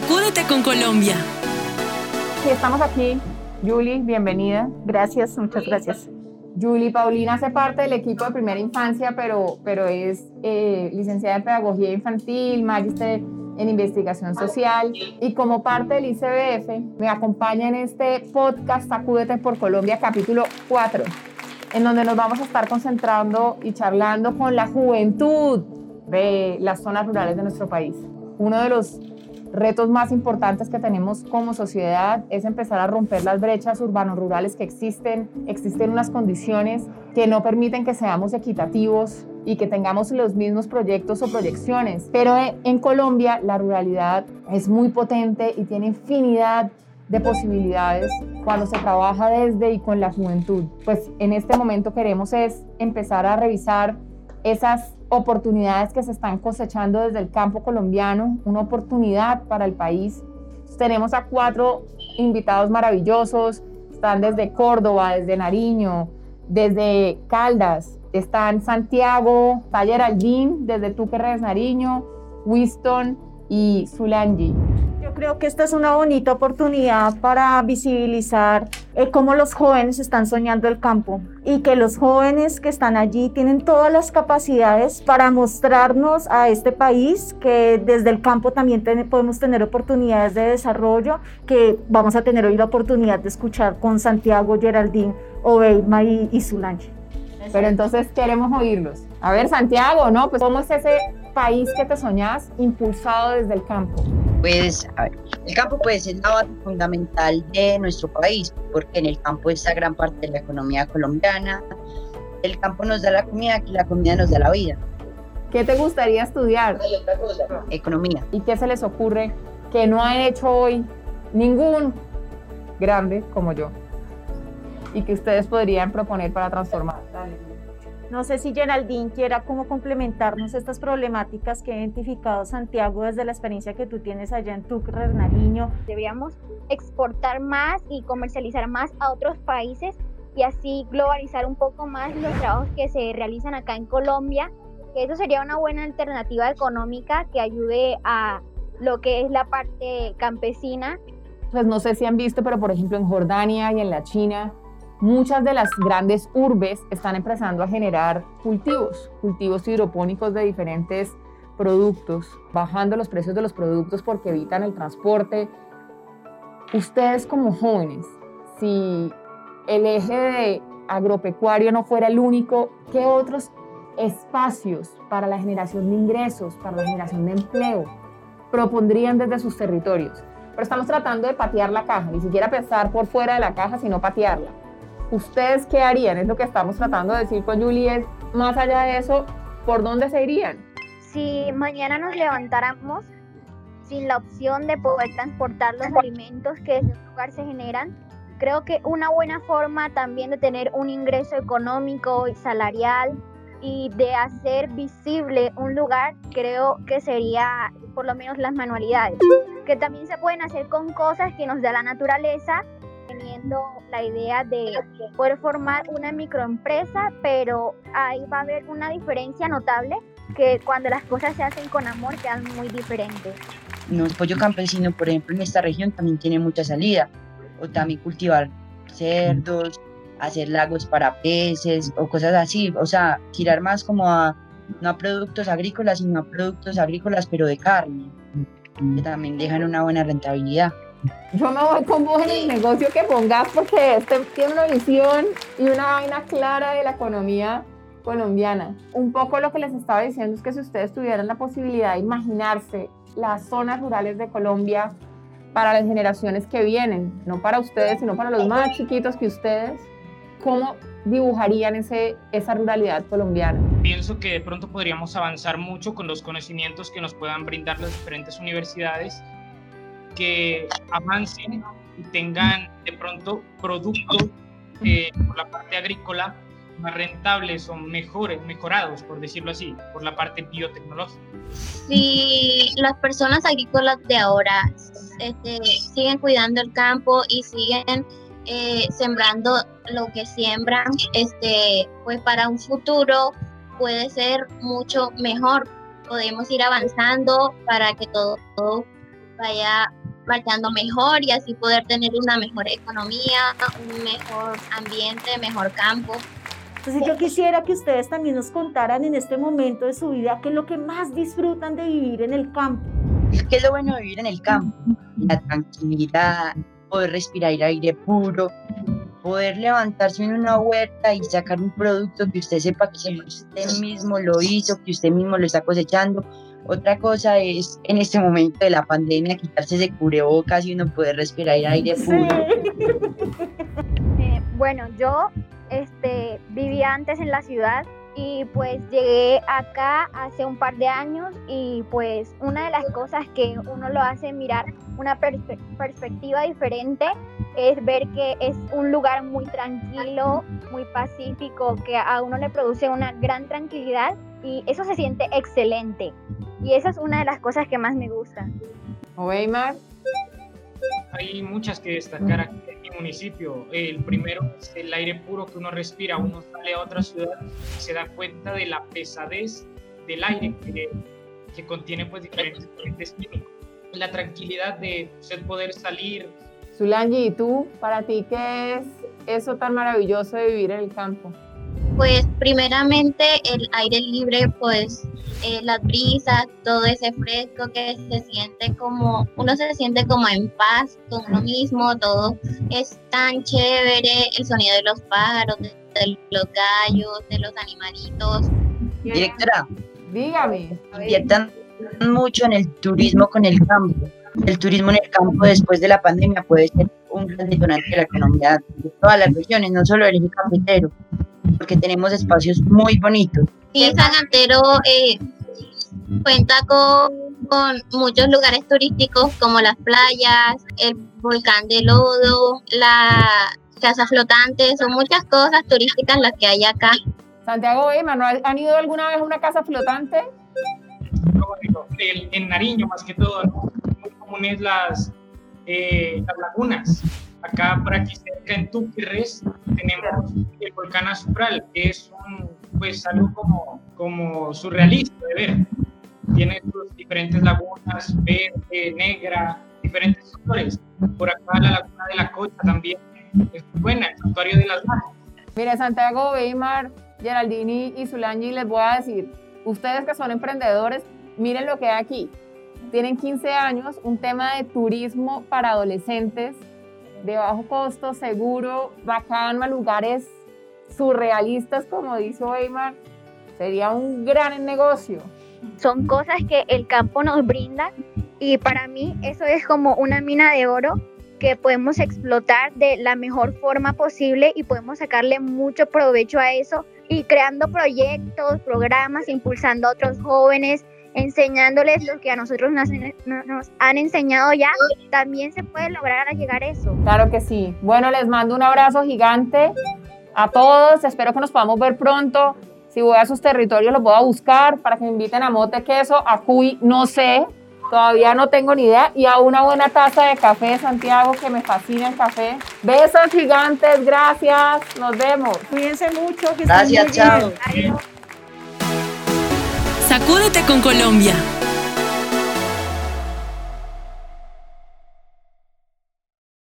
Sacúdete con Colombia. Estamos aquí. Julie, bienvenida. Gracias, muchas gracias. Julie Paulina hace parte del equipo de primera infancia, pero, pero es eh, licenciada en Pedagogía Infantil, magíster en Investigación Social y como parte del ICBF me acompaña en este podcast Sacúdete por Colombia capítulo 4, en donde nos vamos a estar concentrando y charlando con la juventud de las zonas rurales de nuestro país. Uno de los retos más importantes que tenemos como sociedad es empezar a romper las brechas urbano-rurales que existen. Existen unas condiciones que no permiten que seamos equitativos y que tengamos los mismos proyectos o proyecciones. Pero en Colombia la ruralidad es muy potente y tiene infinidad de posibilidades cuando se trabaja desde y con la juventud. Pues en este momento queremos es empezar a revisar esas oportunidades que se están cosechando desde el campo colombiano, una oportunidad para el país. Tenemos a cuatro invitados maravillosos, están desde Córdoba, desde Nariño, desde Caldas, están Santiago, Taller Aldín, desde Tuquerres Nariño, Winston y Zulangi creo que esta es una bonita oportunidad para visibilizar eh, cómo los jóvenes están soñando el campo y que los jóvenes que están allí tienen todas las capacidades para mostrarnos a este país que desde el campo también podemos tener oportunidades de desarrollo, que vamos a tener hoy la oportunidad de escuchar con Santiago, Geraldine, Obeidma y, y Pero entonces queremos oírlos. A ver, Santiago, ¿no? Pues ¿cómo es ese país que te soñás impulsado desde el campo? Pues, a ver, el campo puede ser la base fundamental de nuestro país, porque en el campo está gran parte de la economía colombiana. El campo nos da la comida, y la comida nos da la vida. ¿Qué te gustaría estudiar? Economía. ¿Y qué se les ocurre que no han hecho hoy ningún grande como yo? Y que ustedes podrían proponer para transformar. No sé si Geraldine quiera cómo complementarnos estas problemáticas que ha identificado Santiago desde la experiencia que tú tienes allá en Tucre, Nariño. Deberíamos exportar más y comercializar más a otros países y así globalizar un poco más los trabajos que se realizan acá en Colombia. Que eso sería una buena alternativa económica que ayude a lo que es la parte campesina. Pues no sé si han visto, pero por ejemplo en Jordania y en la China Muchas de las grandes urbes están empezando a generar cultivos, cultivos hidropónicos de diferentes productos, bajando los precios de los productos porque evitan el transporte. Ustedes como jóvenes, si el eje de agropecuario no fuera el único, ¿qué otros espacios para la generación de ingresos, para la generación de empleo propondrían desde sus territorios? Pero estamos tratando de patear la caja, ni siquiera pensar por fuera de la caja, sino patearla. ¿Ustedes qué harían? Es lo que estamos tratando de decir con Julie. más allá de eso, ¿por dónde se irían? Si mañana nos levantáramos sin la opción de poder transportar los alimentos que desde un lugar se generan, creo que una buena forma también de tener un ingreso económico y salarial y de hacer visible un lugar, creo que sería por lo menos las manualidades, que también se pueden hacer con cosas que nos da la naturaleza teniendo la idea de poder formar una microempresa, pero ahí va a haber una diferencia notable que cuando las cosas se hacen con amor quedan muy diferentes. Un pollo campesino, por ejemplo, en esta región también tiene mucha salida, o también cultivar cerdos, hacer lagos para peces o cosas así, o sea, tirar más como a no a productos agrícolas, sino a productos agrícolas pero de carne, que también dejan una buena rentabilidad. Yo me voy con vos en el negocio que pongas porque este tiene una visión y una vaina clara de la economía colombiana. Un poco lo que les estaba diciendo es que si ustedes tuvieran la posibilidad de imaginarse las zonas rurales de Colombia para las generaciones que vienen, no para ustedes, sino para los más chiquitos que ustedes, ¿cómo dibujarían ese, esa ruralidad colombiana? Pienso que de pronto podríamos avanzar mucho con los conocimientos que nos puedan brindar las diferentes universidades que avancen y tengan de pronto productos eh, por la parte agrícola más rentables o mejores, mejorados, por decirlo así, por la parte biotecnológica. Si las personas agrícolas de ahora este, siguen cuidando el campo y siguen eh, sembrando lo que siembran, este, pues para un futuro puede ser mucho mejor. Podemos ir avanzando para que todo, todo vaya marchando mejor y así poder tener una mejor economía, un mejor ambiente, mejor campo. Entonces yo quisiera que ustedes también nos contaran en este momento de su vida qué es lo que más disfrutan de vivir en el campo. ¿Qué es lo bueno de vivir en el campo? La tranquilidad, poder respirar aire puro, poder levantarse en una huerta y sacar un producto que usted sepa que usted mismo lo hizo, que usted mismo lo está cosechando. Otra cosa es en este momento de la pandemia quitarse ese cubrebocas y uno poder respirar aire puro. Eh, bueno, yo este, vivía antes en la ciudad y pues llegué acá hace un par de años y pues una de las cosas que uno lo hace mirar una perspectiva diferente es ver que es un lugar muy tranquilo, muy pacífico, que a uno le produce una gran tranquilidad y eso se siente excelente. Y esa es una de las cosas que más me gusta. Weimar. Hay muchas que destacar aquí en mi municipio. El primero es el aire puro que uno respira. Uno sale a otra ciudad y se da cuenta de la pesadez del aire que, que contiene pues diferentes agentes químicos. La tranquilidad de usted poder salir. Zulangi, ¿y tú? Para ti, ¿qué es eso tan maravilloso de vivir en el campo? Pues primeramente el aire libre, pues eh, las brisas, todo ese fresco que se siente como, uno se siente como en paz con uno mismo, todo es tan chévere, el sonido de los pájaros, de, los gallos, de los animalitos. Directora, dígame. Inviertan mucho en el turismo con el campo. El turismo en el campo después de la pandemia puede ser un gran detonante de la economía de todas las regiones, no solo el eje cafetero porque tenemos espacios muy bonitos. Y San Antero eh, cuenta con, con, muchos lugares turísticos como las playas, el volcán de lodo, la casa flotante, son muchas cosas turísticas las que hay acá. Santiago ¿no ¿han ido alguna vez a una casa flotante? En Nariño, más que todo, muy comunes las, eh, las lagunas. Acá por aquí cerca en Túquerres tenemos el volcán Azufral, que es un, pues algo como, como surrealista de ver. Tiene sus diferentes lagunas, verde, negra, diferentes colores. Por acá la laguna de la Cocha también es muy buena, el santuario de las manos. Mire, Santiago, Weimar, Geraldini y Zulangi, les voy a decir, ustedes que son emprendedores, miren lo que hay aquí. Tienen 15 años, un tema de turismo para adolescentes de bajo costo, seguro, bacano, a lugares surrealistas, como dice Weimar, sería un gran negocio. Son cosas que el campo nos brinda y para mí eso es como una mina de oro que podemos explotar de la mejor forma posible y podemos sacarle mucho provecho a eso y creando proyectos, programas, impulsando a otros jóvenes, enseñándoles lo que a nosotros nos, han enseñado ya, también se puede lograr llegar a eso. Claro que sí. Bueno, les mando un abrazo gigante a todos. Espero que nos podamos ver pronto. Si voy a sus territorios, los voy a buscar para que me inviten a Mote Queso, a Cuy, no sé. Todavía no tengo ni idea. Y a una buena taza de café, Santiago, que me fascina el café. Besos gigantes, gracias. Nos vemos. Cuídense mucho. gracias, chao. Sacúdete con Colombia.